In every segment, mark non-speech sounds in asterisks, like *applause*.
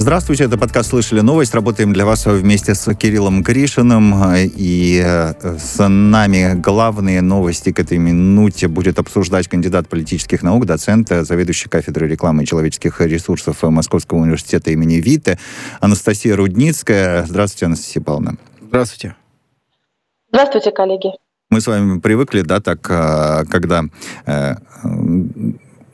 Здравствуйте, это подкаст «Слышали новость». Работаем для вас вместе с Кириллом Гришиным. И э, с нами главные новости к этой минуте будет обсуждать кандидат политических наук, доцент, заведующий кафедрой рекламы и человеческих ресурсов Московского университета имени Виты Анастасия Рудницкая. Здравствуйте, Анастасия Павловна. Здравствуйте. Здравствуйте, коллеги. Мы с вами привыкли, да, так, э, когда э,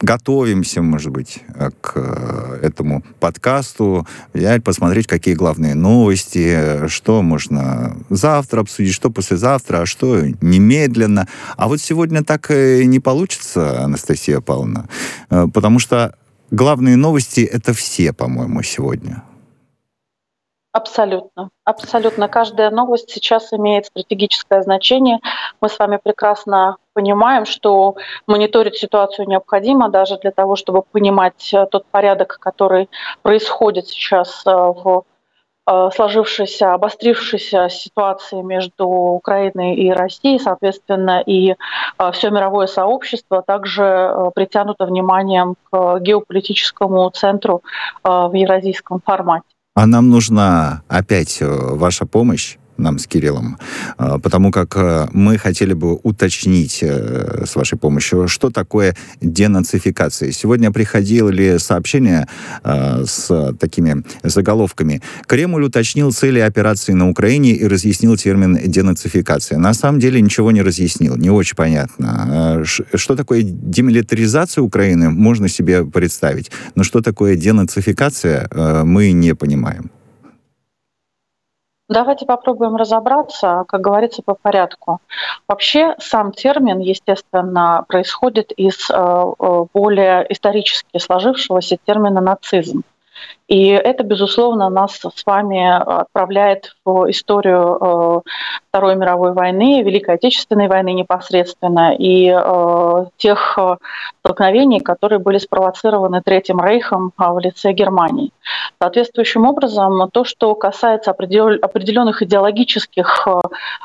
готовимся, может быть, э, к э, этому подкасту, взять, посмотреть, какие главные новости, что можно завтра обсудить, что послезавтра, а что немедленно. А вот сегодня так не получится, Анастасия Павловна, э, потому что главные новости — это все, по-моему, сегодня. Абсолютно. Абсолютно. Каждая новость сейчас имеет стратегическое значение. Мы с вами прекрасно понимаем, что мониторить ситуацию необходимо даже для того, чтобы понимать э, тот порядок, который происходит сейчас э, в э, сложившейся, обострившейся ситуации между Украиной и Россией, соответственно, и все мировое сообщество также притянуто вниманием к геополитическому центру в евразийском формате. А нам нужна опять ваша помощь нам с Кириллом, а, потому как э, мы хотели бы уточнить э, с вашей помощью, что такое денацификация. Сегодня приходили сообщения э, с такими заголовками. Кремль уточнил цели операции на Украине и разъяснил термин денацификация. На самом деле ничего не разъяснил, не очень понятно. Что такое демилитаризация Украины, можно себе представить, но что такое денацификация, мы не понимаем. Давайте попробуем разобраться, как говорится, по порядку. Вообще сам термин, естественно, происходит из э, э, более исторически сложившегося термина нацизм. И это, безусловно, нас с вами отправляет в историю э, Второй мировой войны, Великой Отечественной войны непосредственно, и э, тех э, столкновений, которые были спровоцированы Третьим Рейхом в лице Германии. Соответствующим образом, то, что касается определенных идеологических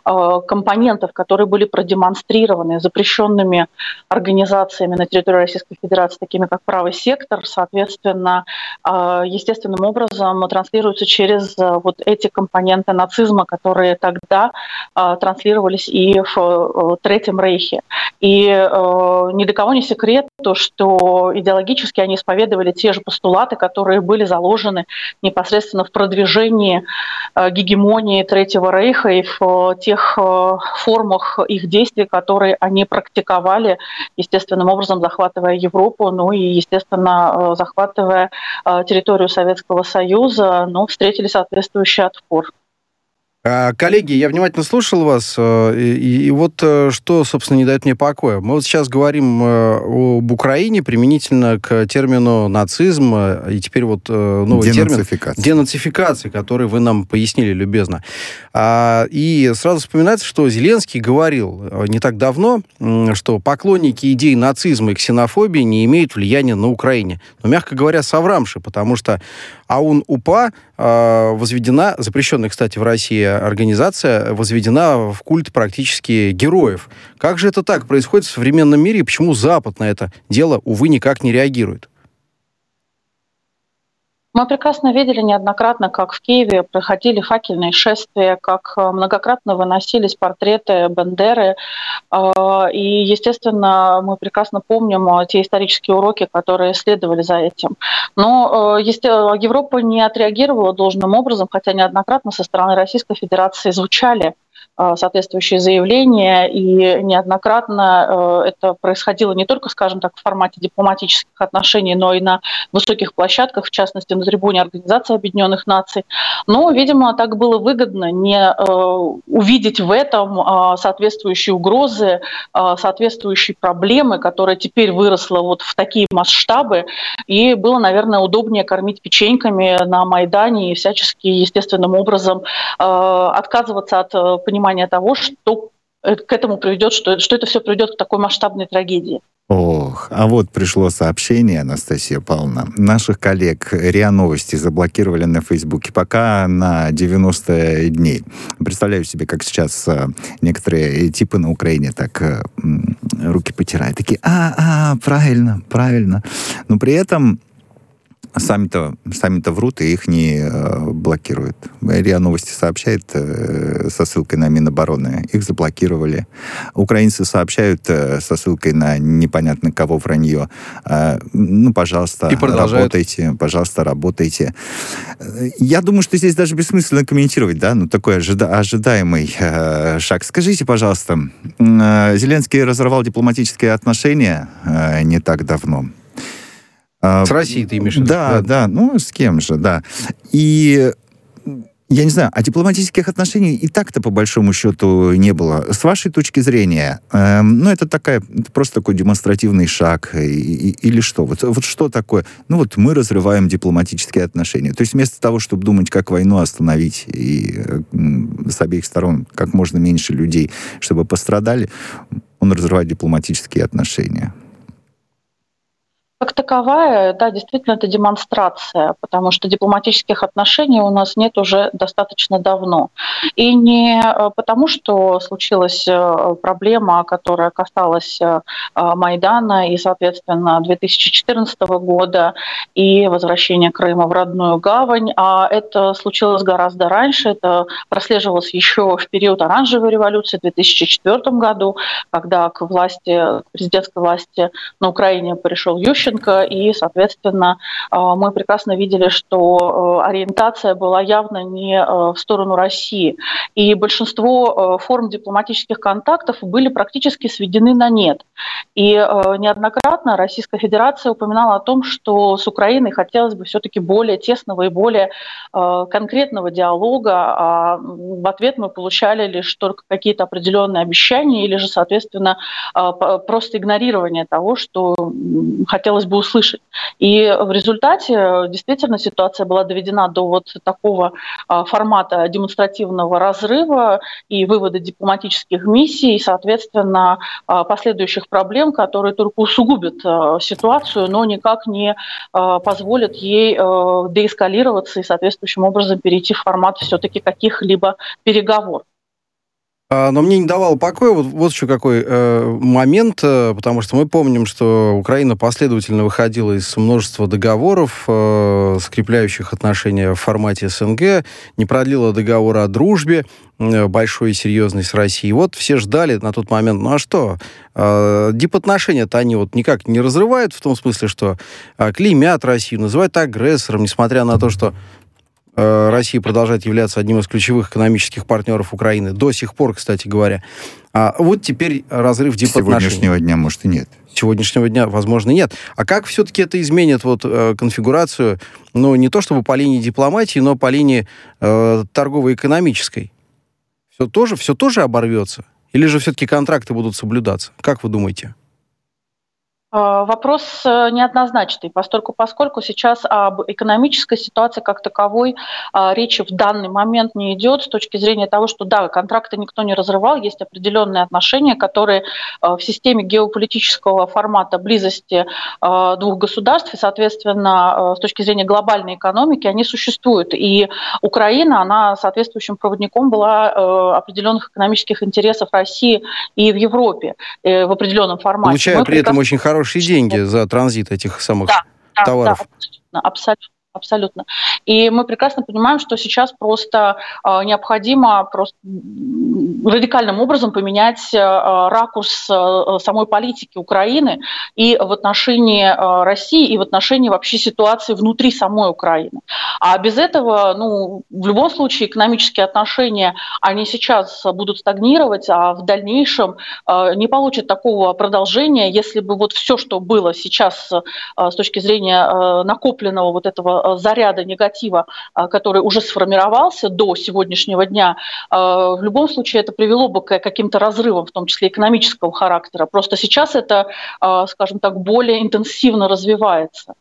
компонентов, которые были продемонстрированы запрещенными организациями на территории Российской Федерации, такими как правый сектор, соответственно, естественно, естественным образом транслируются через э, вот эти компоненты нацизма, которые тогда э, транслировались и в э, Третьем Рейхе. И ни для кого не секрет то, что идеологически они исповедовали те же постулаты, которые были заложены непосредственно в продвижении гегемонии Третьего Рейха и в тех формах их действий, которые они практиковали, естественным образом захватывая Европу, ну и, естественно, захватывая территорию Советского Союза, но встретили соответствующий отпор. А, коллеги, я внимательно слушал вас, э, и, и вот э, что, собственно, не дает мне покоя. Мы вот сейчас говорим э, об Украине применительно к термину нацизм, и теперь вот новый термин денацификация, который вы нам пояснили любезно. А, и сразу вспоминается, что Зеленский говорил не так давно, что поклонники идей нацизма и ксенофобии не имеют влияния на Украине. Но, мягко говоря, соврамши, потому что АУН-УПА возведена, запрещенная, кстати, в России организация возведена в культ практически героев. Как же это так происходит в современном мире и почему Запад на это дело, увы, никак не реагирует? Мы прекрасно видели неоднократно, как в Киеве проходили факельные шествия, как э, многократно выносились портреты Бендеры. Э, и, естественно, мы прекрасно помним э, те исторические уроки, которые следовали за этим. Но Европа не отреагировала должным образом, хотя неоднократно со стороны Российской Федерации звучали соответствующие заявления, и неоднократно э, это происходило не только, скажем так, в формате дипломатических отношений, но и на высоких площадках, в частности, на трибуне Организации Объединенных Наций. Но, видимо, так было выгодно не э, увидеть в этом соответствующие угрозы, соответствующие проблемы, которые теперь выросла вот в такие масштабы, и было, наверное, удобнее кормить печеньками на Майдане и всячески естественным образом отказываться от понимания понимание того, что э, к этому приведет, что, что это все приведет к такой масштабной трагедии. Ох, а вот пришло сообщение, Анастасия Павловна. Наших коллег РИА Новости заблокировали на Фейсбуке пока на 90 дней. Представляю себе, как сейчас э, некоторые типы на Украине так э, руки потирают. Такие, а, а, правильно, правильно. Но при этом сами-то сами-то врут и их не э, блокируют. РИА Новости сообщает э, со ссылкой на Минобороны. Их заблокировали. Украинцы сообщают э, со ссылкой на непонятно кого вранье. Э, ну, пожалуйста, и работайте. Пожалуйста, работайте. Я думаю, что здесь даже бессмысленно комментировать, да, ну, такой ожида- ожидаемый э, шаг. Скажите, пожалуйста, э, Зеленский разорвал дипломатические отношения э, не так давно. А, с Россией ты имеешь в виду? Да, да, ну с кем же, да. И я не знаю, а дипломатических отношений и так-то по большому счету не было. С вашей точки зрения, э, ну это такая это просто такой демонстративный шаг и, и, или что? Вот, вот что такое? Ну вот мы разрываем дипломатические отношения. То есть вместо того, чтобы думать, как войну остановить и э, с обеих сторон как можно меньше людей, чтобы пострадали, он разрывает дипломатические отношения. Как таковая, да, действительно, это демонстрация, потому что дипломатических отношений у нас нет уже достаточно давно. И не э, потому, что случилась э, проблема, которая касалась э, Майдана и, соответственно, 2014 года и возвращения Крыма в родную гавань, а это случилось гораздо раньше, это прослеживалось еще в период оранжевой революции в 2004 году, когда к власти, к президентской власти на Украине пришел Ющенко, Ющенко, и, соответственно, э, мы прекрасно видели, что э, ориентация была явно не э, в сторону России. И большинство форм дипломатических контактов были практически сведены на нет. И неоднократно Российская Федерация упоминала о том, что с Украиной хотелось бы все-таки более тесного и более конкретного диалога, а в ответ мы получали лишь только какие-то определенные обещания или же, соответственно, просто игнорирование того, что хотелось хотелось бы услышать. И в результате э, действительно ситуация была доведена до вот такого а, формата демонстративного разрыва и вывода дипломатических миссий, и, соответственно, а, последующих проблем, которые только усугубят э, ситуацию, но никак не э, позволят ей деэскалироваться и соответствующим образом перейти в формат все-таки каких-либо переговоров. А, но мне не давало покоя вот, вот еще какой э, момент, э, потому что мы помним, что Украина последовательно выходила из множества договоров, э, скрепляющих отношения в формате СНГ, не продлила договор о дружбе э, большой и серьезной с Россией. Вот все ждали на тот момент, ну а что, э, дипотношения-то они вот никак не разрывают, в том смысле, что э, клеймят Россию, называют агрессором, несмотря на то, что Россия продолжает являться одним из ключевых экономических партнеров Украины. До сих пор, кстати говоря. А вот теперь разрыв дипотношений. Сегодняшнего дня, может, и нет. Сегодняшнего дня, возможно, нет. А как все-таки это изменит вот э, конфигурацию, ну, не то чтобы по линии дипломатии, но по линии э, торгово-экономической? Все тоже, все тоже оборвется? Или же все-таки контракты будут соблюдаться? Как вы думаете? Э, вопрос э, неоднозначный, поскольку, поскольку сейчас об экономической ситуации как таковой э, речи в данный момент не идет с точки зрения того, что да, контракты никто не разрывал, есть определенные отношения, которые в системе геополитического формата близости двух государств и, соответственно, с точки зрения глобальной экономики, они существуют. И Украина, она соответствующим проводником была определенных экономических интересов России и в Европе в определенном формате. Получая Мы при этом очень хороший хорошие деньги за транзит этих самых да, товаров. Да, абсолютно, абсолютно. Абсолютно. И мы прекрасно понимаем, что сейчас просто э, необходимо просто радикальным образом поменять э, ракурс э, самой политики Украины и в отношении России, и в отношении вообще ситуации внутри самой Украины. А без этого, ну, в любом случае, экономические отношения, они сейчас будут стагнировать, а в дальнейшем не получат такого продолжения, если бы вот все, что было сейчас с точки зрения накопленного вот этого заряда негатива, э, который уже сформировался до сегодняшнего дня, э, в любом случае это привело бы к каким-то разрывам, в том числе экономического характера. Просто сейчас это, скажем так, более интенсивно развивается.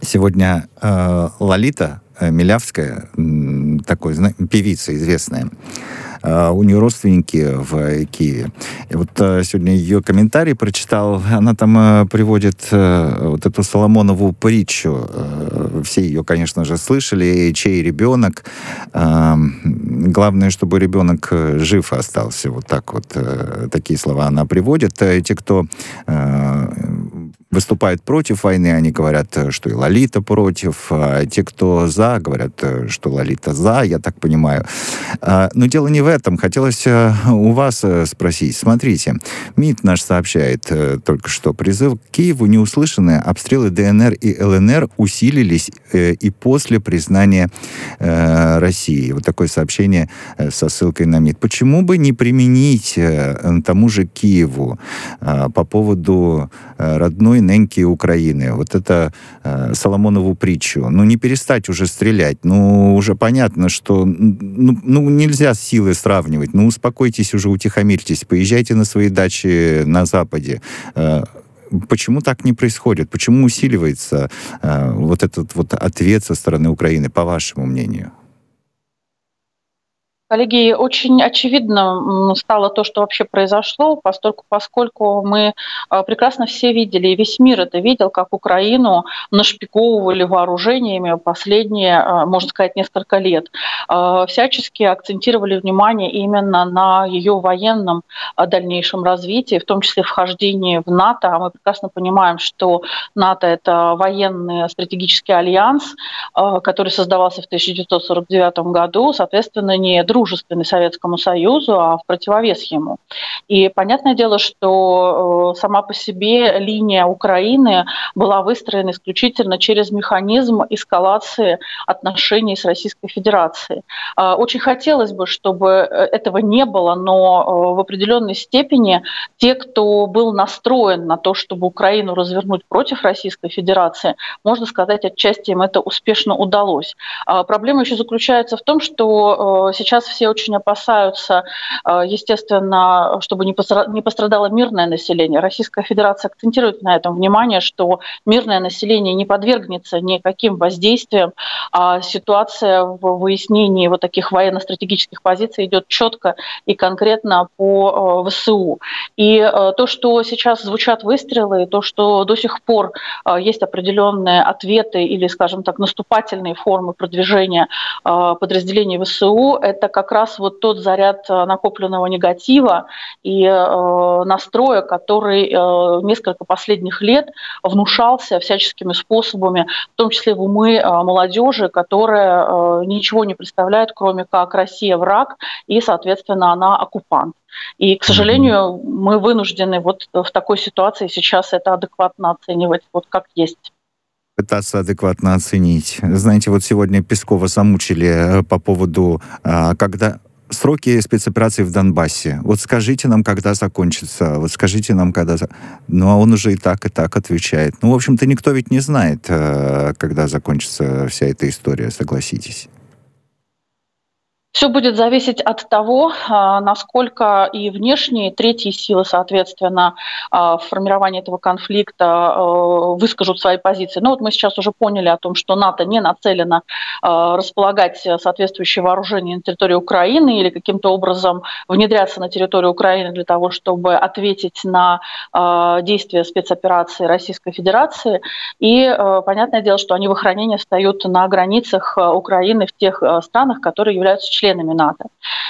Сегодня э, Лолита Милявская, такой певица известная, у нее родственники в Киеве. И вот а, сегодня ее комментарий прочитал, она там а, приводит вот эту Соломонову притчу. Все ее, конечно же, слышали, чей ребенок. Главное, чтобы ребенок жив остался. Вот так вот, такие слова она приводит. Те, кто выступают против войны, они говорят, что и Лолита против, а те, кто за, говорят, что Лолита за, я так понимаю. А, но дело не в этом. Хотелось у вас спросить. Смотрите, МИД наш сообщает только что, призыв к Киеву не услышаны, обстрелы ДНР и ЛНР усилились и после признания России. Вот такое сообщение со ссылкой на МИД. Почему бы не применить тому же Киеву по поводу родной неньки Украины. Вот это э, Соломонову притчу. Ну, не перестать уже стрелять. Ну, уже понятно, что ну, ну, нельзя силы сравнивать. Ну, успокойтесь уже, утихомирьтесь, поезжайте на свои дачи на Западе. Э, почему так не происходит? Почему усиливается э, вот этот вот ответ со стороны Украины, по вашему мнению? Коллеги, очень очевидно стало то, что вообще произошло, поскольку, поскольку мы а, прекрасно все видели, и весь мир это видел, как Украину нашпиговывали вооружениями последние, а, можно сказать, несколько лет. А, всячески акцентировали внимание именно на ее военном дальнейшем развитии, в том числе вхождении в НАТО. А мы прекрасно понимаем, что НАТО – это военный стратегический альянс, который создавался в 1949 году, соответственно, не дружественный Советскому Союзу, а в противовес ему. И понятное дело, что э, сама по себе линия Украины была выстроена исключительно через механизм эскалации отношений с Российской Федерацией. Э, очень хотелось бы, чтобы э, этого не было, но в определенной степени те, кто был настроен на то, чтобы Украину развернуть против Российской Федерации, можно сказать, отчасти им это успешно удалось. Проблема еще заключается в том, что сейчас все очень опасаются, э, естественно, чтобы не пострадало мирное население. Российская Федерация акцентирует на этом внимание, что мирное население не подвергнется никаким воздействиям, а ситуация в выяснении вот таких военно-стратегических позиций идет четко и конкретно по э, ВСУ. И э, то, что сейчас звучат выстрелы, то, что до сих пор есть определенные ответы или, скажем так, наступательные формы продвижения подразделений ВСУ, это как раз вот тот заряд э, накопленного негатива и э, настроя, который э, несколько последних лет внушался всяческими способами, в том числе в умы молодежи, которая ничего не представляет, кроме как Россия враг и, соответственно, она оккупант. И, к сожалению, мы вынуждены вот в такой ситуации сейчас это адекватно оценивать, вот как есть пытаться адекватно оценить. Знаете, вот сегодня Пескова замучили э, по поводу, а, когда сроки спецоперации в Донбассе. Вот скажите нам, когда закончится. Вот скажите нам, когда... Ну, а он уже и так, и так отвечает. Ну, в общем-то, никто ведь не знает, э, когда закончится вся эта история, согласитесь. Все будет зависеть от того, а, насколько и внешние, третьи силы, соответственно, а, в формировании этого конфликта а, выскажут свои позиции. Ну вот мы сейчас уже поняли о том, что НАТО не нацелено располагать соответствующее вооружение на территории Украины или каким-то образом внедряться на территорию Украины для того, чтобы ответить на действия спецоперации Российской Федерации. И понятное дело, что они в охранении встают на границах Украины в тех странах, которые являются членами членами НАТО.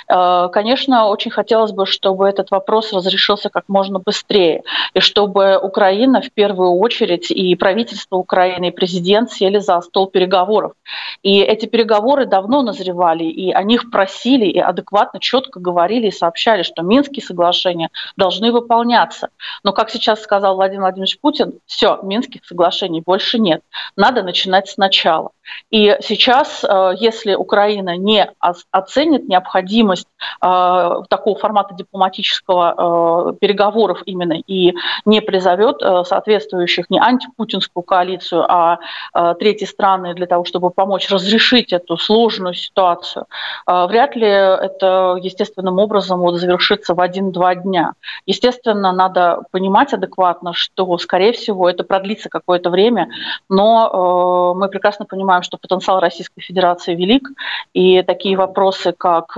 Э, конечно, очень хотелось бы, чтобы этот вопрос разрешился как можно быстрее, и чтобы Украина в первую очередь и правительство Украины, и президент сели за стол переговоров. И эти переговоры давно назревали, и о них просили, и адекватно, четко говорили и сообщали, что Минские соглашения должны выполняться. Но, как сейчас сказал Владимир Владимирович Путин, все, Минских соглашений больше нет. Надо начинать сначала. И сейчас, э, если Украина не оценит необходимость э, такого формата дипломатического э, переговоров именно и не призовет соответствующих не антипутинскую коалицию, а третьи страны для того, чтобы помочь разрешить эту сложную ситуацию, вряд ли это естественным образом вот завершится в один-два дня. Естественно, надо понимать адекватно, что, скорее всего, это продлится какое-то время, но мы прекрасно понимаем, что потенциал Российской Федерации велик, и такие вопросы вопросы, как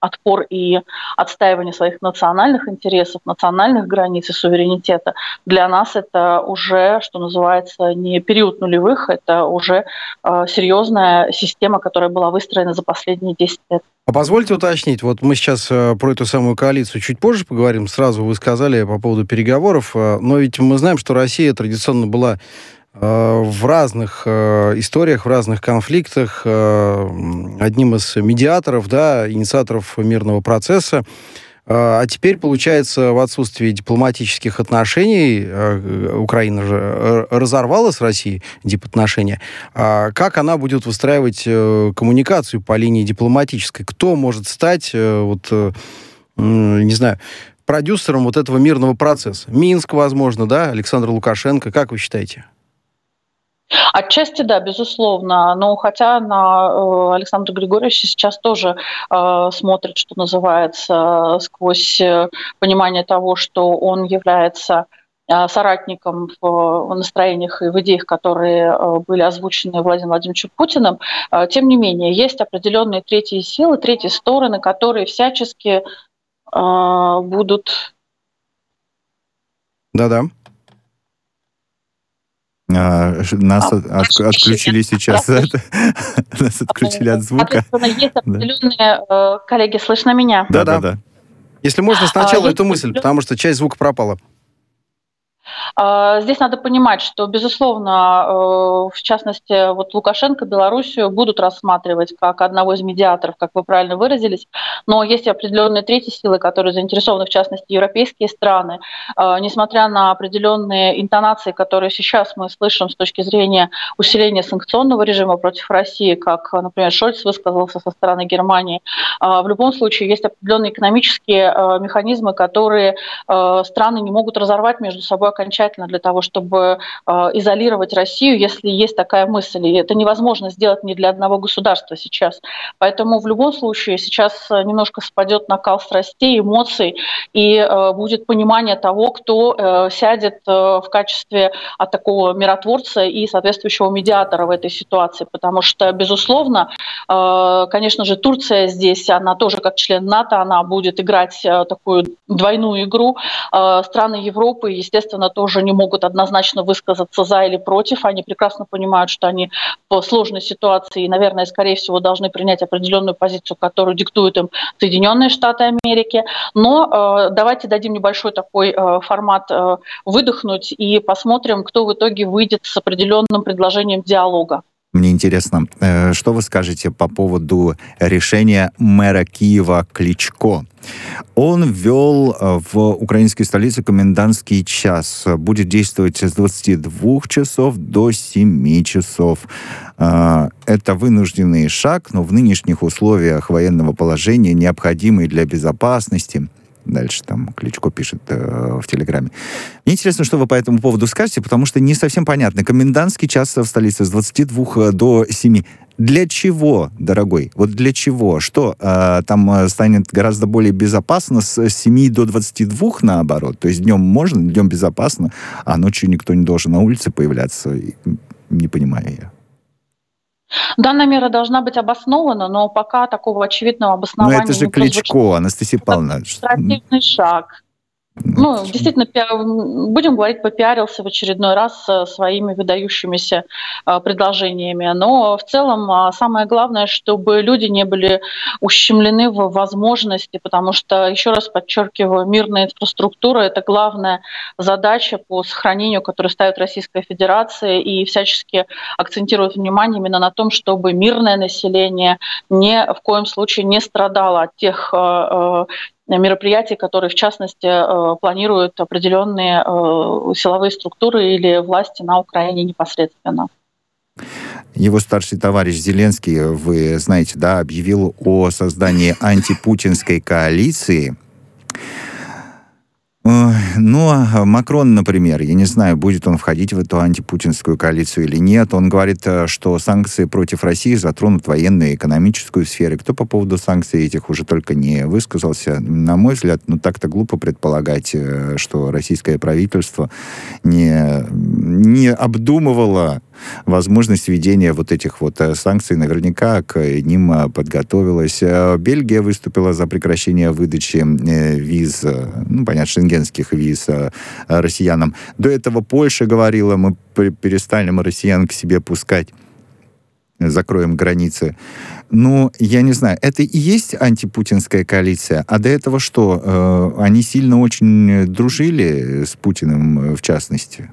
отпор и отстаивание своих национальных интересов, национальных границ и суверенитета, для нас это уже, что называется, не период нулевых, это уже э, серьезная система, которая была выстроена за последние 10 лет. А позвольте уточнить, вот мы сейчас э, про эту самую коалицию чуть позже поговорим. Сразу вы сказали по поводу переговоров, э, но ведь мы знаем, что Россия традиционно была Э, в разных э, историях, в разных конфликтах э, одним из медиаторов, да, инициаторов мирного процесса. А теперь, получается, в отсутствии дипломатических отношений Украина же разорвала с Россией дипотношения. А как она будет выстраивать коммуникацию по линии дипломатической? Кто может стать, вот, не знаю, продюсером вот этого мирного процесса? Минск, возможно, да? Александр Лукашенко. Как вы считаете? Отчасти да, безусловно. Но хотя на э, Александра Григорьевича сейчас тоже э, смотрит, что называется, сквозь э, понимание того, что он является э, соратником в настроениях и в идеях, которые были озвучены Владимиром Владимировичем Путиным. Тем не менее, есть определенные третьи силы, третьи стороны, которые всячески будут... Да-да. А, нас а, от, отключили сейчас. *laughs* Нас отключили от звука. Есть определенные... Э, коллеги, слышно меня? Да-да-да. Если можно, сначала а, эту мысль, потому что часть звука пропала. А, здесь надо понимать, что, безусловно, э, в частности, вот Лукашенко, Белоруссию будут рассматривать как одного из медиаторов, как вы правильно выразились, но есть определенные третьи силы, которые заинтересованы, в частности, европейские страны. А, несмотря на определенные интонации, которые сейчас мы слышим с точки зрения усиления санкционного режима против России, как, например, Шольц высказался со стороны Германии, а, в любом случае есть определенные экономические механизмы, которые страны не могут разорвать между собой окончательно для того, чтобы э, изолировать Россию, если есть такая мысль. И это невозможно сделать ни для одного государства сейчас. Поэтому в любом случае сейчас немножко спадет накал страстей, эмоций, и э, будет понимание того, кто э, сядет в качестве а, такого миротворца и соответствующего медиатора в этой ситуации. Потому что, безусловно, конечно же, Турция здесь, она тоже как член НАТО, она будет играть такую двойную игру. Страны Европы, естественно, естественно, тоже не могут однозначно высказаться за или против. Они прекрасно понимают, что они в сложной ситуации и, наверное, скорее всего, должны принять определенную позицию, которую диктуют им Соединенные Штаты Америки. Но э, давайте дадим небольшой такой э, формат э, выдохнуть и посмотрим, кто в итоге выйдет с определенным предложением диалога. Мне интересно, э, что вы скажете по поводу решения мэра Киева Кличко? Он ввел э, в украинской столице комендантский час. Будет действовать с 22 часов до 7 часов. Э, это вынужденный шаг, но в нынешних условиях военного положения необходимый для безопасности – Дальше там Кличко пишет э, в Телеграме. Мне интересно, что вы по этому поводу скажете, потому что не совсем понятно. Комендантский час в столице с 22 э, до 7. Для чего, дорогой? Вот для чего? Что, э, там э, станет гораздо более безопасно с 7 до 22 наоборот? То есть днем можно, днем безопасно, а ночью никто не должен на улице появляться? Не понимаю я. Данная мера должна быть обоснована, но пока такого очевидного обоснования Но это же Кличко, Анастасия Павловна. Административный шаг. Ну, действительно, будем говорить, попиарился в очередной раз своими выдающимися а, предложениями. Но в целом а, самое главное, чтобы люди не были ущемлены в возможности, потому что, еще раз подчеркиваю, мирная инфраструктура – это главная задача по сохранению, которую ставит Российская Федерация, и всячески акцентирует внимание именно на том, чтобы мирное население ни в коем случае не страдало от тех а, мероприятий, которые, в частности, э, планируют определенные э, силовые структуры или власти на Украине непосредственно. Его старший товарищ Зеленский, вы знаете, да, объявил о создании антипутинской коалиции – ну, а Макрон, например, я не знаю, будет он входить в эту антипутинскую коалицию или нет. Он говорит, э, что санкции против России затронут военную и экономическую сферы. Кто по поводу санкций этих уже только не высказался. На мой взгляд, ну так-то глупо предполагать, э, что российское правительство не, не обдумывало возможность введения вот этих вот санкций наверняка к ним подготовилась. Бельгия выступила за прекращение выдачи виз, ну, понятно, шенгенских виз россиянам. До этого Польша говорила, мы перестанем россиян к себе пускать закроем границы. Ну, я не знаю, это и есть антипутинская коалиция, а до этого что? Э, они сильно очень дружили с Путиным, в частности?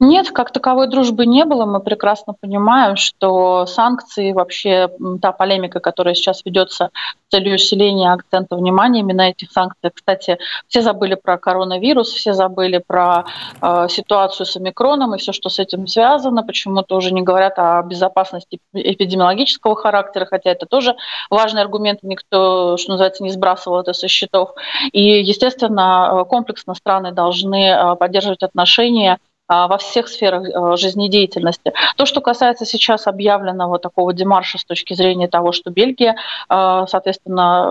Нет, как таковой дружбы не было. Мы прекрасно понимаем, что санкции, вообще та полемика, которая сейчас ведется с целью усиления акцента внимания именно этих санкций. Кстати, все забыли про коронавирус, все забыли про э, ситуацию с омикроном и все, что с этим связано. Почему-то уже не говорят о безопасности эпидемиологического характера, хотя это тоже важный аргумент. Никто, что называется, не сбрасывал это со счетов. И, естественно, комплексно страны должны э, поддерживать отношения а, во всех сферах э, жизнедеятельности. То, что касается сейчас объявленного такого демарша с точки зрения того, что Бельгия, э, соответственно,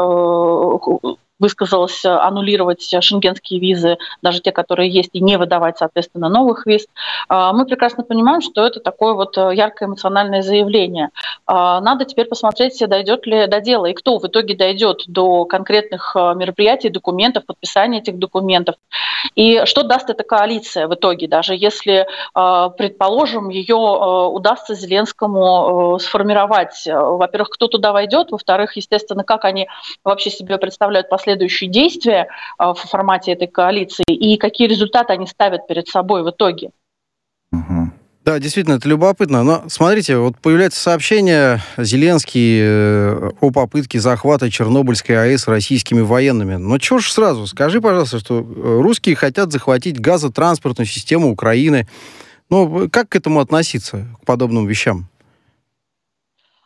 э, высказалась аннулировать шенгенские визы, даже те, которые есть, и не выдавать, соответственно, новых виз. А, мы прекрасно понимаем, что это такое вот э, яркое эмоциональное заявление. А, надо теперь посмотреть, дойдет ли до дела, и кто в итоге дойдет до конкретных э, мероприятий, документов, подписания этих документов. И что даст эта коалиция в итоге, даже если, э, предположим, ее удастся Зеленскому сформировать. Во-первых, кто туда войдет, во-вторых, естественно, как они вообще себе представляют последствия последующие действия а, в формате этой коалиции и какие результаты они ставят перед собой в итоге. Да, действительно, это любопытно. Но смотрите, вот появляется сообщение Зеленский э, о попытке захвата Чернобыльской АЭС российскими военными. Но чего ж сразу? Скажи, пожалуйста, что э, русские хотят захватить газотранспортную систему Украины. Ну, как к этому относиться, к подобным вещам?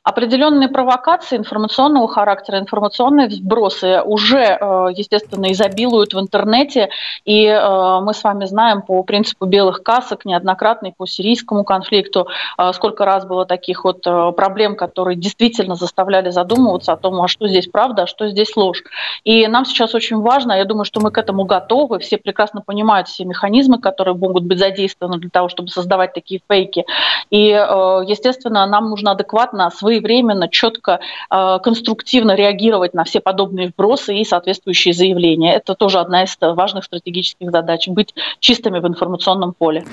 Определенные провокации информационного характера, информационные вбросы уже, э, естественно, изобилуют в интернете, и э, мы с вами знаем по принципу белых касок неоднократно и по сирийскому конфликту, э, сколько раз было таких вот проблем, которые действительно заставляли задумываться о том, а что здесь правда, а что здесь ложь. И нам сейчас очень важно, я думаю, что мы к этому готовы, все прекрасно понимают все механизмы, которые могут быть задействованы для того, чтобы создавать такие фейки. И, естественно, нам нужно адекватно свои своевременно, четко, э, конструктивно реагировать на все подобные вбросы и соответствующие заявления. Это тоже одна из важных стратегических задач – быть чистыми в информационном поле.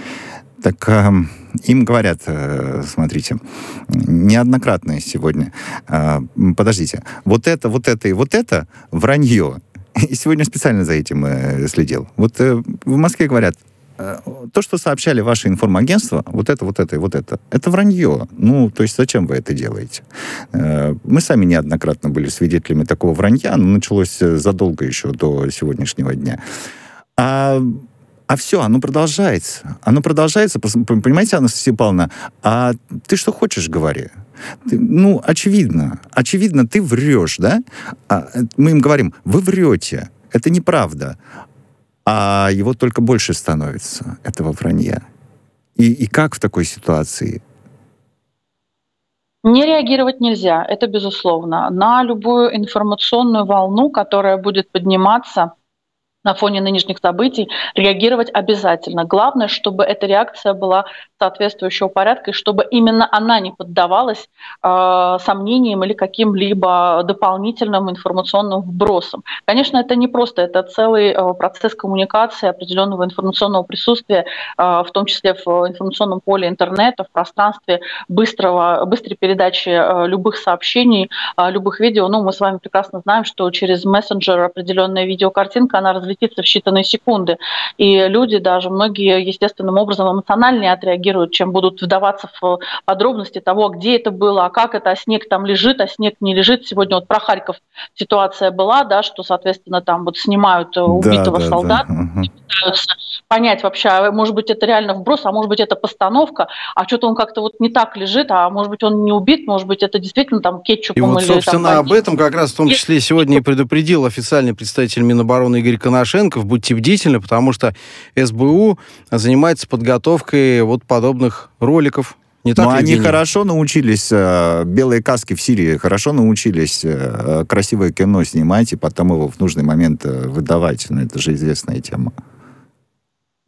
Так э, им говорят, э, смотрите, неоднократно сегодня, э, подождите, вот это, вот это и вот это вранье. И сегодня специально за этим э, следил. Вот э, в Москве говорят, то, что сообщали ваши информагентства, вот это, вот это и вот это, это вранье. Ну, то есть зачем вы это делаете? Э, мы сами неоднократно были свидетелями такого вранья, но началось э, задолго еще до сегодняшнего дня. А а все, оно продолжается. Оно продолжается. Понимаете, Анастасия Павловна, а ты что хочешь, говори. Ты, ну, очевидно. Очевидно, ты врешь, да? А мы им говорим, вы врете. Это неправда а его только больше становится, этого вранья. И, и как в такой ситуации? Не реагировать нельзя, это безусловно. На любую информационную волну, которая будет подниматься на фоне нынешних событий, реагировать обязательно. Главное, чтобы эта реакция была соответствующего порядка, и чтобы именно она не поддавалась э, сомнениям или каким-либо дополнительным информационным вбросам. Конечно, это не просто, это целый э, процесс коммуникации, определенного информационного присутствия, э, в том числе в информационном поле интернета, в пространстве быстрого, быстрой передачи э, любых сообщений, э, любых видео. Ну, мы с вами прекрасно знаем, что через мессенджер определенная видеокартинка, она разлетится в считанные секунды. И люди, даже многие, естественным образом эмоциональнее отреагируют реагируют, чем будут вдаваться в подробности того, где это было, а как это, а снег там лежит, а снег не лежит. Сегодня вот про Харьков ситуация была, да, что, соответственно, там вот снимают э, убитого да, да, солдата, да. Угу. пытаются понять вообще, а может быть, это реально вброс, а может быть, это постановка, а что-то он как-то вот не так лежит, а может быть, он не убит, может быть, это действительно там кетчупом и вот, или собственно, там, об этом как раз в том числе сегодня и предупредил официальный представитель Минобороны Игорь Коношенков. Будьте бдительны, потому что СБУ занимается подготовкой вот подобных роликов. Не так, Но они хорошо научились, э, белые каски в Сирии, хорошо научились э, красивое кино снимать и потом его в нужный момент э, выдавать. Ну, это же известная тема.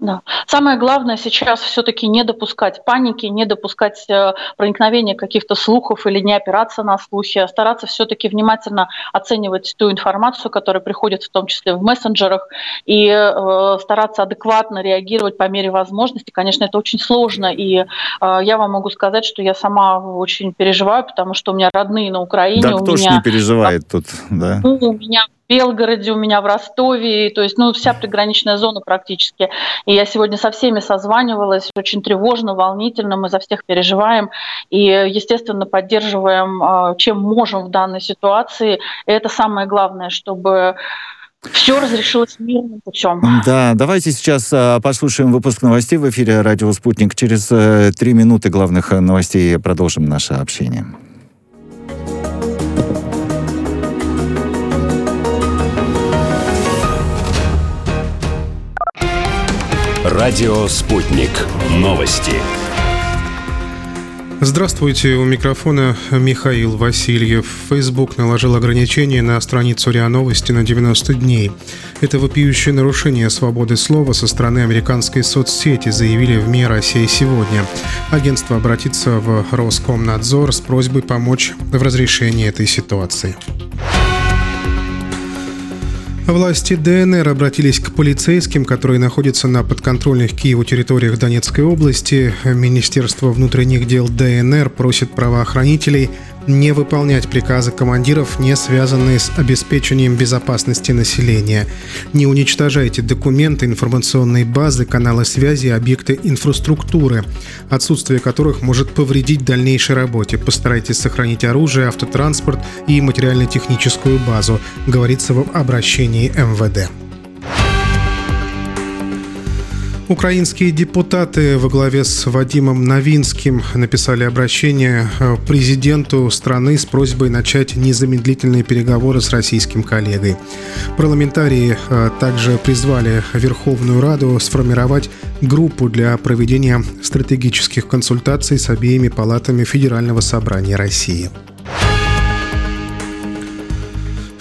Да. Самое главное сейчас все-таки не допускать паники, не допускать э, проникновения каких-то слухов или не опираться на слухи, а стараться все-таки внимательно оценивать ту информацию, которая приходит в том числе в мессенджерах, и э, стараться адекватно реагировать по мере возможности. Конечно, это очень сложно, и э, я вам могу сказать, что я сама очень переживаю, потому что у меня родные на Украине. Да, кто у ж меня, не переживает тут, да? Ну, у меня Белгороде, у меня в Ростове, то есть, ну, вся приграничная зона практически. И я сегодня со всеми созванивалась, очень тревожно, волнительно, мы за всех переживаем и, естественно, поддерживаем, а, чем можем в данной ситуации. И это самое главное, чтобы все разрешилось мирным путем. Да, давайте сейчас а, послушаем выпуск новостей в эфире «Радио Спутник». Через э, три минуты главных новостей продолжим наше общение. Радио «Спутник». Новости. Здравствуйте, у микрофона Михаил Васильев. Facebook наложил ограничения на страницу РИА Новости на 90 дней. Это вопиющее нарушение свободы слова со стороны американской соцсети, заявили в МИ «Россия сегодня». Агентство обратится в Роскомнадзор с просьбой помочь в разрешении этой ситуации. Власти ДНР обратились к полицейским, которые находятся на подконтрольных Киеву территориях Донецкой области. Министерство внутренних дел ДНР просит правоохранителей не выполнять приказы командиров, не связанные с обеспечением безопасности населения. Не уничтожайте документы, информационные базы, каналы связи, объекты инфраструктуры, отсутствие которых может повредить дальнейшей работе. Постарайтесь сохранить оружие, автотранспорт и материально-техническую базу, говорится в обращении МВД. Украинские депутаты во главе с Вадимом Новинским написали обращение э, президенту страны с просьбой начать незамедлительные переговоры с российским коллегой. Парламентарии э, также призвали Верховную Раду сформировать группу для проведения стратегических консультаций с обеими палатами Федерального собрания России.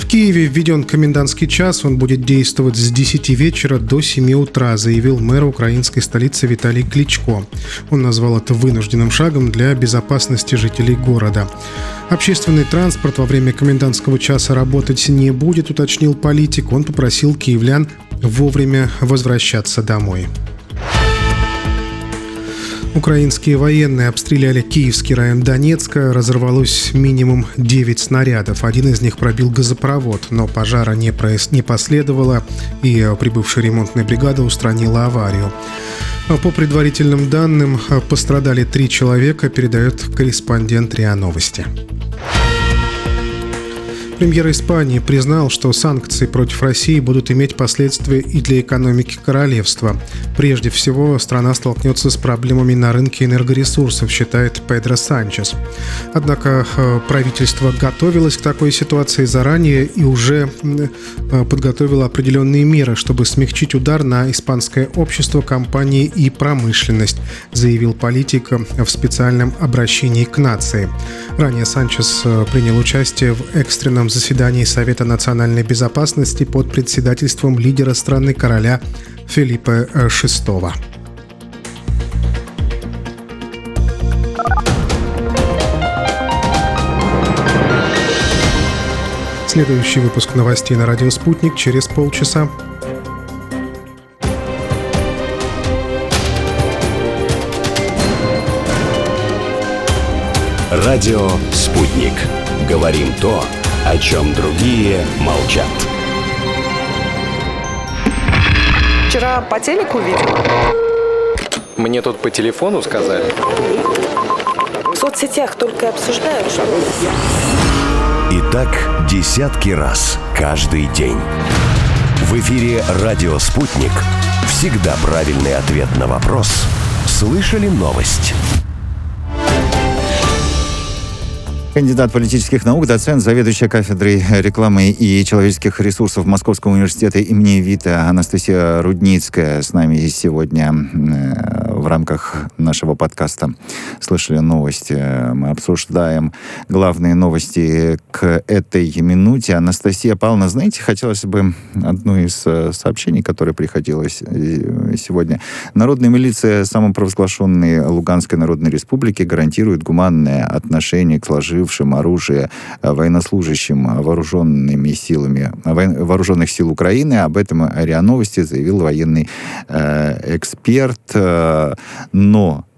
Киеве введен комендантский час. Он будет действовать с 10 вечера до 7 утра, заявил мэр украинской столицы Виталий Кличко. Он назвал это вынужденным шагом для безопасности жителей города. Общественный транспорт во время комендантского часа работать не будет, уточнил политик. Он попросил киевлян вовремя возвращаться домой. Украинские военные обстреляли Киевский район Донецка. Разорвалось минимум 9 снарядов. Один из них пробил газопровод, но пожара не, проис... не последовало, и прибывшая ремонтная бригада устранила аварию. По предварительным данным, пострадали три человека, передает корреспондент РИА Новости. Премьер Испании признал, что санкции против России будут иметь последствия и для экономики королевства. Прежде всего, страна столкнется с проблемами на рынке энергоресурсов, считает Педро Санчес. Однако э, правительство готовилось к такой ситуации заранее и уже э, подготовило определенные меры, чтобы смягчить удар на испанское общество, компании и промышленность, заявил политик в специальном обращении к нации. Ранее Санчес э, принял участие в экстренном заседании Совета национальной безопасности под председательством лидера страны короля Филиппа VI. Следующий выпуск новостей на радио «Спутник» через полчаса. Радио «Спутник». Говорим то, о чем другие молчат. Вчера по телеку видел. Мне тут по телефону сказали. В соцсетях только обсуждают, что... И так десятки раз каждый день. В эфире «Радио Спутник». Всегда правильный ответ на вопрос. Слышали новость? Кандидат политических наук, доцент, заведующая кафедрой рекламы и человеческих ресурсов Московского университета имени Вита Анастасия Рудницкая с нами сегодня э, в рамках нашего подкаста слышали новости. Мы обсуждаем главные новости к этой минуте. Анастасия Павловна, знаете, хотелось бы одну из э, сообщений, которое приходилось э, сегодня. Народная милиция самопровозглашенной Луганской Народной Республики гарантирует гуманное отношение к сложившим оружие военнослужащим вооруженными силами вооруженных сил Украины. Об этом РИА Новости заявил военный э, эксперт. Э, но Э,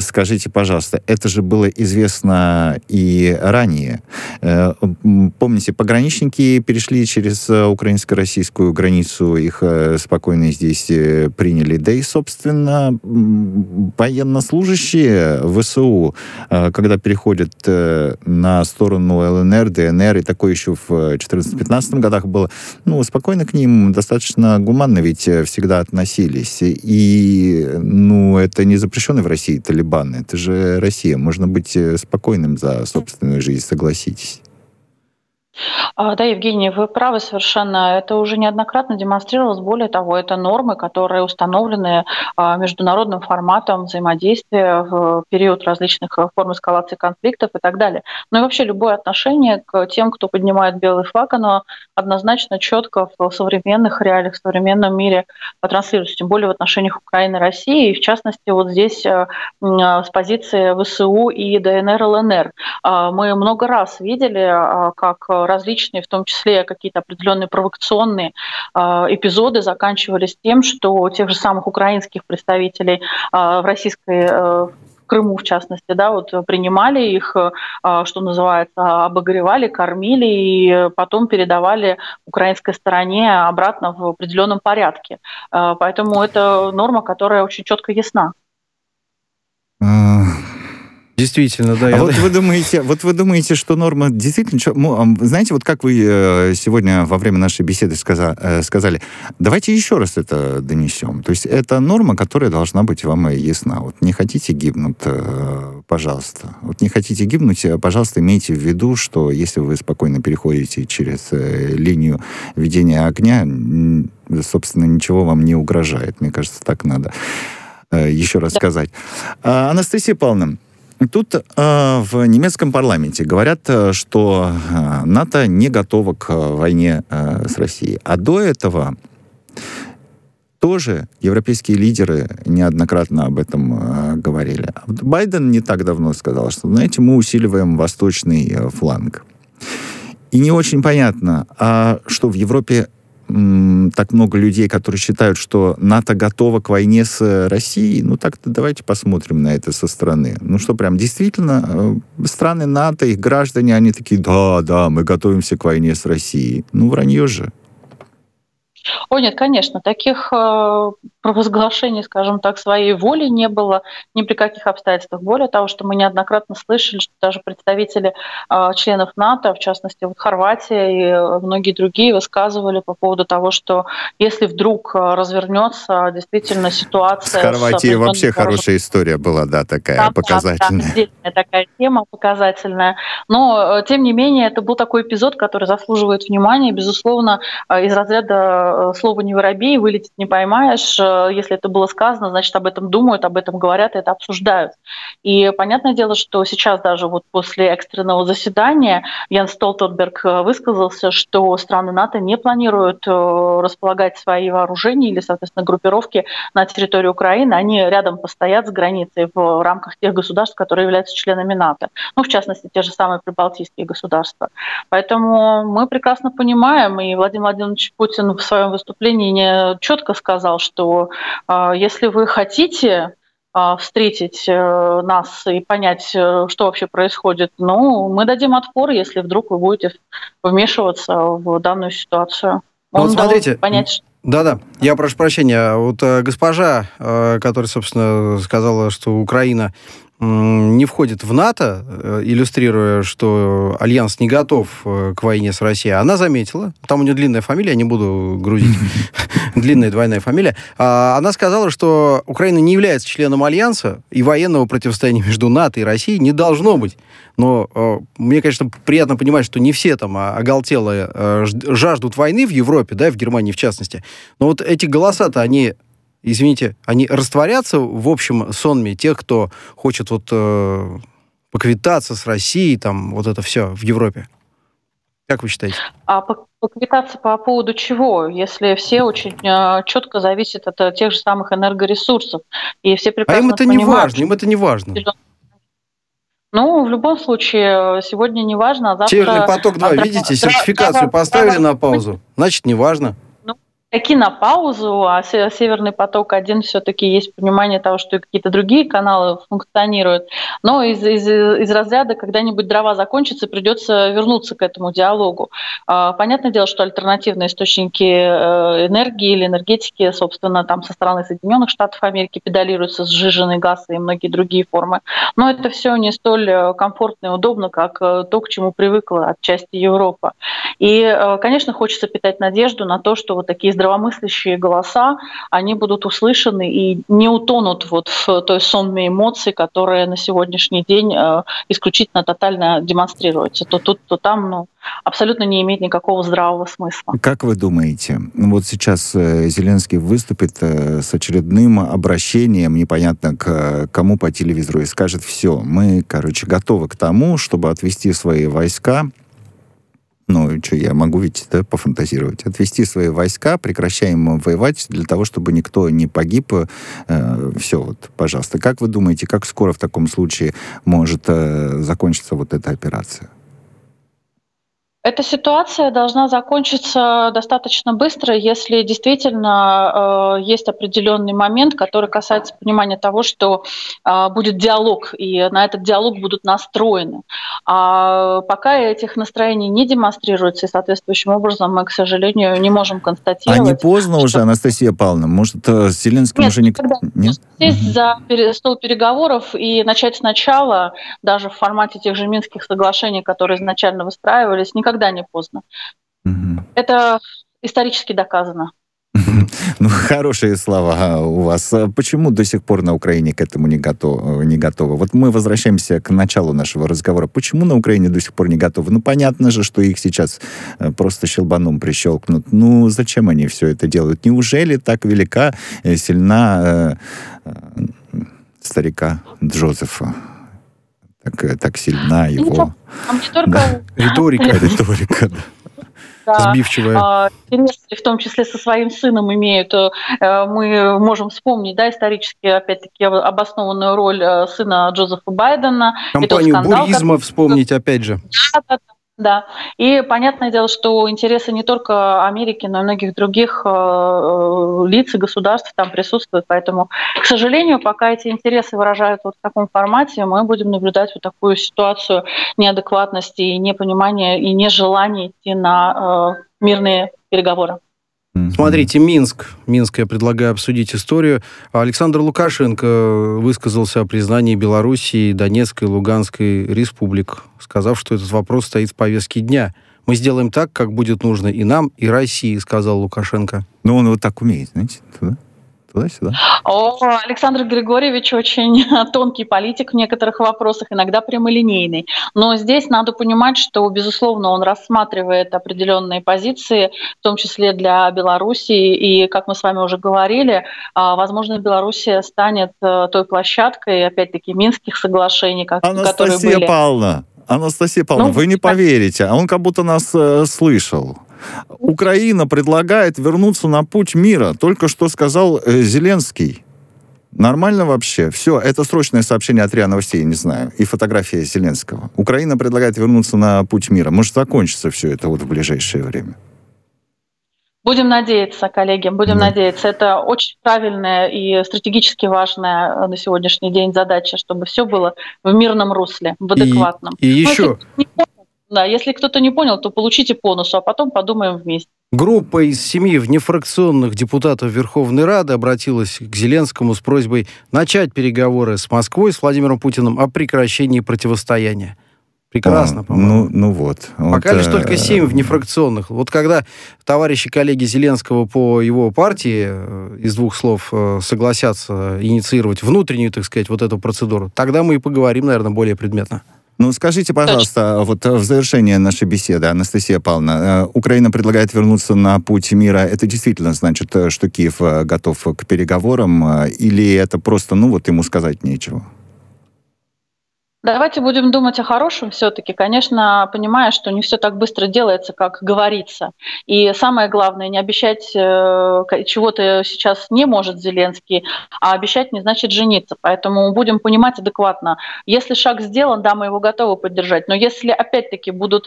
скажите, пожалуйста, это же было известно и ранее. Э, помните, пограничники перешли через э, украинско-российскую границу, их спокойно здесь приняли. Да и, собственно, военнослужащие ВСУ, когда переходят на сторону ЛНР, ДНР, и такое еще в 2014-2015 годах было, ну, спокойно к ним достаточно гуманно ведь всегда относились. И, ну, это не запрещено в России России Талибан. Это же Россия. Можно быть э, спокойным за собственную жизнь, согласитесь. А, да, Евгений, вы правы совершенно. Это уже неоднократно демонстрировалось. Более того, это нормы, которые установлены а, международным форматом взаимодействия в период различных форм эскалации конфликтов и так далее. Ну и вообще любое отношение к тем, кто поднимает белый флаг, оно однозначно четко в современных реалиях, в современном мире транслируется, тем более в отношениях Украины и России, и в частности вот здесь э, с позиции ВСУ и ДНР, ЛНР. А, мы много раз видели, как различные, в том числе какие-то определенные провокационные э, эпизоды заканчивались тем, что тех же самых украинских представителей э, в российской э, Крыму, в частности, да, вот принимали их, что называется, обогревали, кормили и потом передавали украинской стороне обратно в определенном порядке. Поэтому это норма, которая очень четко ясна. Действительно, да. А я... вот вы думаете, вот вы думаете, что норма действительно, знаете, вот как вы э, сегодня во время нашей беседы э, сказали, давайте еще раз это донесем. То есть это норма, которая должна быть вам ясна. Вот не хотите гибнуть, э, пожалуйста. Вот не хотите гибнуть, пожалуйста, имейте в виду, что если вы спокойно переходите через линию ведения огня, собственно, ничего вам не угрожает. Мне кажется, так надо еще раз сказать. А, Анастасия Павловна, Тут э, в немецком парламенте говорят, э, что э, НАТО не готово к войне э, с Россией. А до этого тоже европейские лидеры неоднократно об этом э, говорили. Байден не так давно сказал, что, знаете, мы усиливаем восточный э, фланг. И не очень понятно, а что в Европе так много людей, которые считают, что НАТО готово к войне с э, Россией, ну так-то давайте посмотрим на это со стороны. Ну что, прям действительно, э, страны НАТО, их граждане, они такие, да, да, мы готовимся к войне с Россией. Ну, вранье же. О, нет, конечно, таких провозглашений, скажем так, своей воли не было ни при каких обстоятельствах. Более того, что мы неоднократно слышали, что даже представители э, членов НАТО, в частности, вот Хорватия и э, многие другие высказывали по поводу того, что если вдруг э, развернется действительно ситуация... С Хорватией с вообще хорошая история была, да, такая да, показательная. Да, да, такая тема показательная. Но, э, тем не менее, это был такой эпизод, который заслуживает внимания, безусловно, из разряда слова «не воробей», вылетит не поймаешь, если это было сказано, значит, об этом думают, об этом говорят, это обсуждают. И понятное дело, что сейчас даже вот после экстренного заседания Ян Столтенберг э, высказался, что страны НАТО не планируют э, располагать свои вооружения или, соответственно, группировки на территории Украины. Они рядом постоят с границей в рамках тех государств, которые являются членами НАТО. Ну, в частности, те же самые прибалтийские государства. Поэтому мы прекрасно понимаем, и Владимир Владимирович Путин в своем выступлении не четко сказал, что а, если вы хотите а, встретить э, нас и понять, э, что вообще происходит, ну, мы дадим отпор, если вдруг вы будете вмешиваться в данную ситуацию. Ну, Он вот смотрите, понять, что да-да, я прошу прощения. Вот э, госпожа, э, которая, собственно, сказала, что Украина не входит в НАТО, э, иллюстрируя, что Альянс не готов э, к войне с Россией, она заметила, там у нее длинная фамилия, я не буду грузить, *laughs* длинная двойная фамилия, а, она сказала, что Украина не является членом Альянса, и военного противостояния между НАТО и Россией не должно быть. Но э, мне, конечно, приятно понимать, что не все там а, оголтелые жаждут войны в Европе, да, в Германии в частности, но вот эти голоса-то, они извините, они растворятся в общем сонме тех, кто хочет вот э, поквитаться с Россией, там, вот это все в Европе? Как вы считаете? А поквитаться по поводу чего? Если все очень э, четко зависят от э, тех же самых энергоресурсов. И все прекрасно а им это понимают, не важно, им это не важно. Ну, в любом случае, сегодня не важно, а завтра... Северный поток-2, видите, сертификацию поставили на паузу, значит, не важно такие на паузу, а Северный поток-1 все-таки есть понимание того, что и какие-то другие каналы функционируют. Но из, из, из разряда когда-нибудь дрова закончатся, придется вернуться к этому диалогу. А, понятное дело, что альтернативные источники э, энергии или энергетики, собственно, там со стороны Соединенных Штатов Америки педалируются сжиженный газ и многие другие формы. Но это все не столь э, комфортно и удобно, как э, то, к чему привыкла отчасти Европа. И, конечно, хочется питать надежду на то, что вот такие здравомыслящие голоса, они будут услышаны и не утонут вот в той сонме эмоций, которые на сегодняшний день э, исключительно тотально демонстрируются. То тут, то там, ну, абсолютно не имеет никакого здравого смысла. Как вы думаете, вот сейчас э, Зеленский выступит э, с очередным обращением, непонятно к кому по телевизору, и скажет, все, мы, короче, готовы к тому, чтобы отвести свои войска ну, что, я могу ведь да, пофантазировать, отвести свои войска, прекращаем воевать для того, чтобы никто не погиб. Э, все, вот, пожалуйста. Как вы думаете, как скоро в таком случае может э, закончиться вот эта операция? Эта ситуация должна закончиться достаточно быстро, если действительно э, есть определенный момент, который касается понимания того, что э, будет диалог, и на этот диалог будут настроены. А пока этих настроений не демонстрируется, и соответствующим образом мы, к сожалению, не можем констатировать. А не поздно что... уже, Анастасия Павловна? Может, э, с Зеленским Нет, уже никто... Нет? Сесть за стол переговоров и начать сначала, даже в формате тех же Минских соглашений, которые изначально выстраивались, никогда никогда не поздно. Угу. Это исторически доказано. *laughs* Ну, хорошие слова у вас. Почему до сих пор на Украине к этому не, готов, не готовы? Вот мы возвращаемся к началу нашего разговора. Почему на Украине до сих пор не готовы? Ну, понятно же, что их сейчас э, просто щелбаном прищелкнут. Ну, зачем они все это делают? Неужели так велика, э, сильна э, старика Джозефа? Так, так сильна его... Ну, а не только... Да. Риторика. *laughs* Риторика, да. Да. Сбивчивая. А, в том числе со своим сыном имеют. Э, мы можем вспомнить, да, исторически, опять-таки, обоснованную роль э, сына Джозефа Байдена. Компанию Буризма который... вспомнить, опять же. Да, да, да. И понятное дело, что интересы не только Америки, но и многих других э, э, лиц и государств там присутствуют. Поэтому, к сожалению, пока эти интересы выражают вот в таком формате, мы будем наблюдать вот такую ситуацию неадекватности и непонимания и нежелания идти на э, мирные переговоры. Смотрите, Минск. Минск я предлагаю обсудить историю. Александр Лукашенко высказался о признании Белоруссии, Донецкой и Луганской республик, сказав, что этот вопрос стоит в повестке дня. Мы сделаем так, как будет нужно и нам, и России, сказал Лукашенко. Ну, он вот так умеет, знаете, туда туда-сюда. О, Александр Григорьевич очень *laughs* тонкий политик в некоторых вопросах, иногда прямолинейный. Но здесь надо понимать, что, безусловно, он рассматривает определенные позиции, в том числе для Белоруссии. И, как мы с вами уже говорили, а, возможно, Белоруссия станет э, той площадкой, опять-таки, Минских соглашений, Анастасия которые были. Павловна, Анастасия Павловна, ну, вы не поверите, а он как будто нас э, слышал. Украина предлагает вернуться на путь мира. Только что сказал э, Зеленский. Нормально вообще? Все, это срочное сообщение от РИА Новостей, не знаю, и фотография Зеленского. Украина предлагает вернуться на путь мира. Может, закончится все это вот в ближайшее время? Будем надеяться, коллеги, будем да. надеяться. Это очень правильная и стратегически важная на сегодняшний день задача, чтобы все было в мирном русле, в адекватном. И, и еще... Да, если кто-то не понял, то получите по носу, а потом подумаем вместе. Группа из семи внефракционных депутатов Верховной Рады обратилась к Зеленскому с просьбой начать переговоры с Москвой, с Владимиром Путиным о прекращении противостояния. Прекрасно, а, по-моему. Ну, ну вот. Пока вот, лишь только семь внефракционных. Вот когда товарищи коллеги Зеленского по его партии э, из двух слов э, согласятся инициировать внутреннюю, так сказать, вот эту процедуру, тогда мы и поговорим, наверное, более предметно. Ну, скажите, пожалуйста, Точно. вот в завершение нашей беседы, Анастасия Павловна, э, Украина предлагает вернуться на путь мира. Это действительно значит, э, что Киев э, готов к переговорам, или это просто, ну, вот ему сказать нечего? Давайте будем думать о хорошем все-таки, конечно, понимая, что не все так быстро делается, как говорится. И самое главное, не обещать э, чего-то сейчас не может Зеленский, а обещать не значит жениться. Поэтому будем понимать адекватно. Если шаг сделан, да, мы его готовы поддержать. Но если опять-таки будут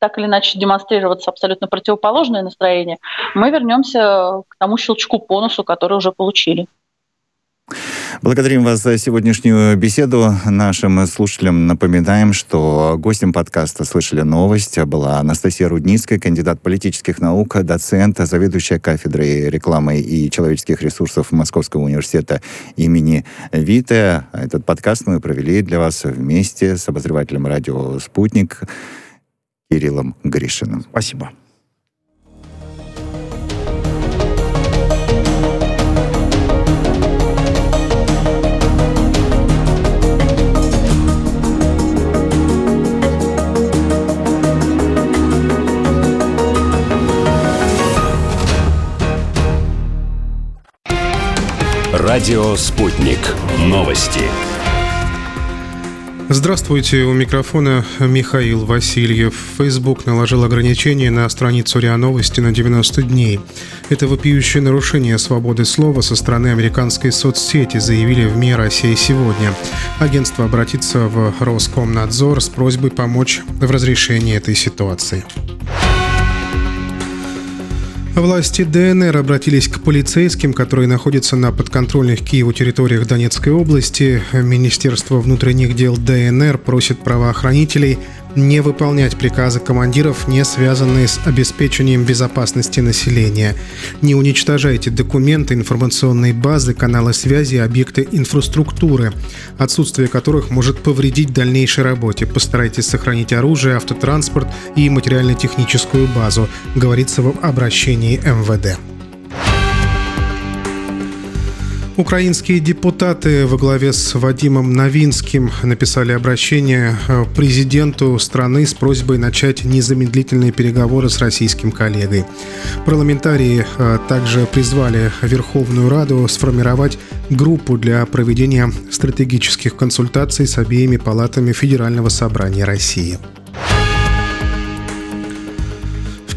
так или иначе демонстрироваться абсолютно противоположное настроение, мы вернемся к тому щелчку по носу, который уже получили. Благодарим вас за сегодняшнюю беседу. Нашим слушателям напоминаем, что гостем подкаста «Слышали новость» была Анастасия Рудницкая, кандидат политических наук, доцент, заведующая кафедрой рекламы и человеческих ресурсов Московского университета имени Вита. Этот подкаст мы провели для вас вместе с обозревателем радио «Спутник» Кириллом Гришиным. Спасибо. Радио «Спутник». Новости. Здравствуйте, у микрофона Михаил Васильев. Facebook наложил ограничения на страницу РИА Новости на 90 дней. Это вопиющее нарушение свободы слова со стороны американской соцсети, заявили в МИ «Россия сегодня». Агентство обратится в Роскомнадзор с просьбой помочь в разрешении этой ситуации. Власти ДНР обратились к полицейским, которые находятся на подконтрольных Киеву территориях Донецкой области. Министерство внутренних дел ДНР просит правоохранителей не выполнять приказы командиров, не связанные с обеспечением безопасности населения. Не уничтожайте документы, информационные базы, каналы связи, объекты инфраструктуры, отсутствие которых может повредить дальнейшей работе. Постарайтесь сохранить оружие, автотранспорт и материально-техническую базу, говорится в обращении МВД. Украинские депутаты во главе с Вадимом Новинским написали обращение э, президенту страны с просьбой начать незамедлительные переговоры с российским коллегой. Парламентарии э, также призвали Верховную Раду сформировать группу для проведения стратегических консультаций с обеими палатами Федерального собрания России.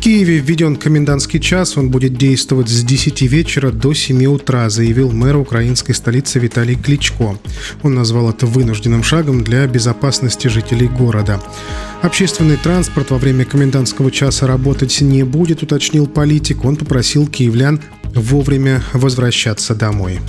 Киеве введен комендантский час. Он будет действовать с 10 вечера до 7 утра, заявил мэр украинской столицы Виталий Кличко. Он назвал это вынужденным шагом для безопасности жителей города. Общественный транспорт во время комендантского часа работать не будет, уточнил политик. Он попросил киевлян вовремя возвращаться домой.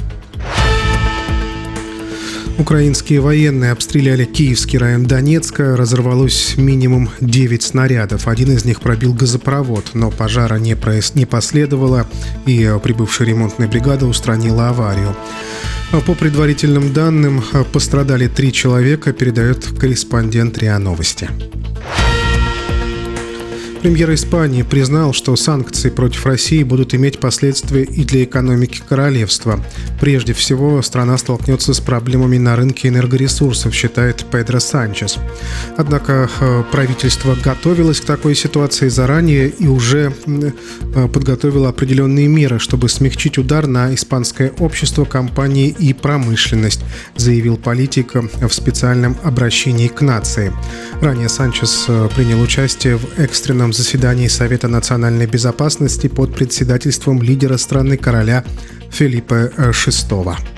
Украинские военные обстреляли Киевский район Донецка. Разорвалось минимум 9 снарядов. Один из них пробил газопровод, но пожара не, проис... не последовало, и прибывшая ремонтная бригада устранила аварию. По предварительным данным, пострадали три человека, передает корреспондент РИА Новости. Премьер Испании признал, что санкции против России будут иметь последствия и для экономики королевства. Прежде всего, страна столкнется с проблемами на рынке энергоресурсов, считает Педро Санчес. Однако э, правительство готовилось к такой ситуации заранее и уже э, подготовило определенные меры, чтобы смягчить удар на испанское общество, компании и промышленность, заявил политик в специальном обращении к нации. Ранее Санчес э, принял участие в экстренном заседании Совета национальной безопасности под председательством лидера страны короля Филиппа VI.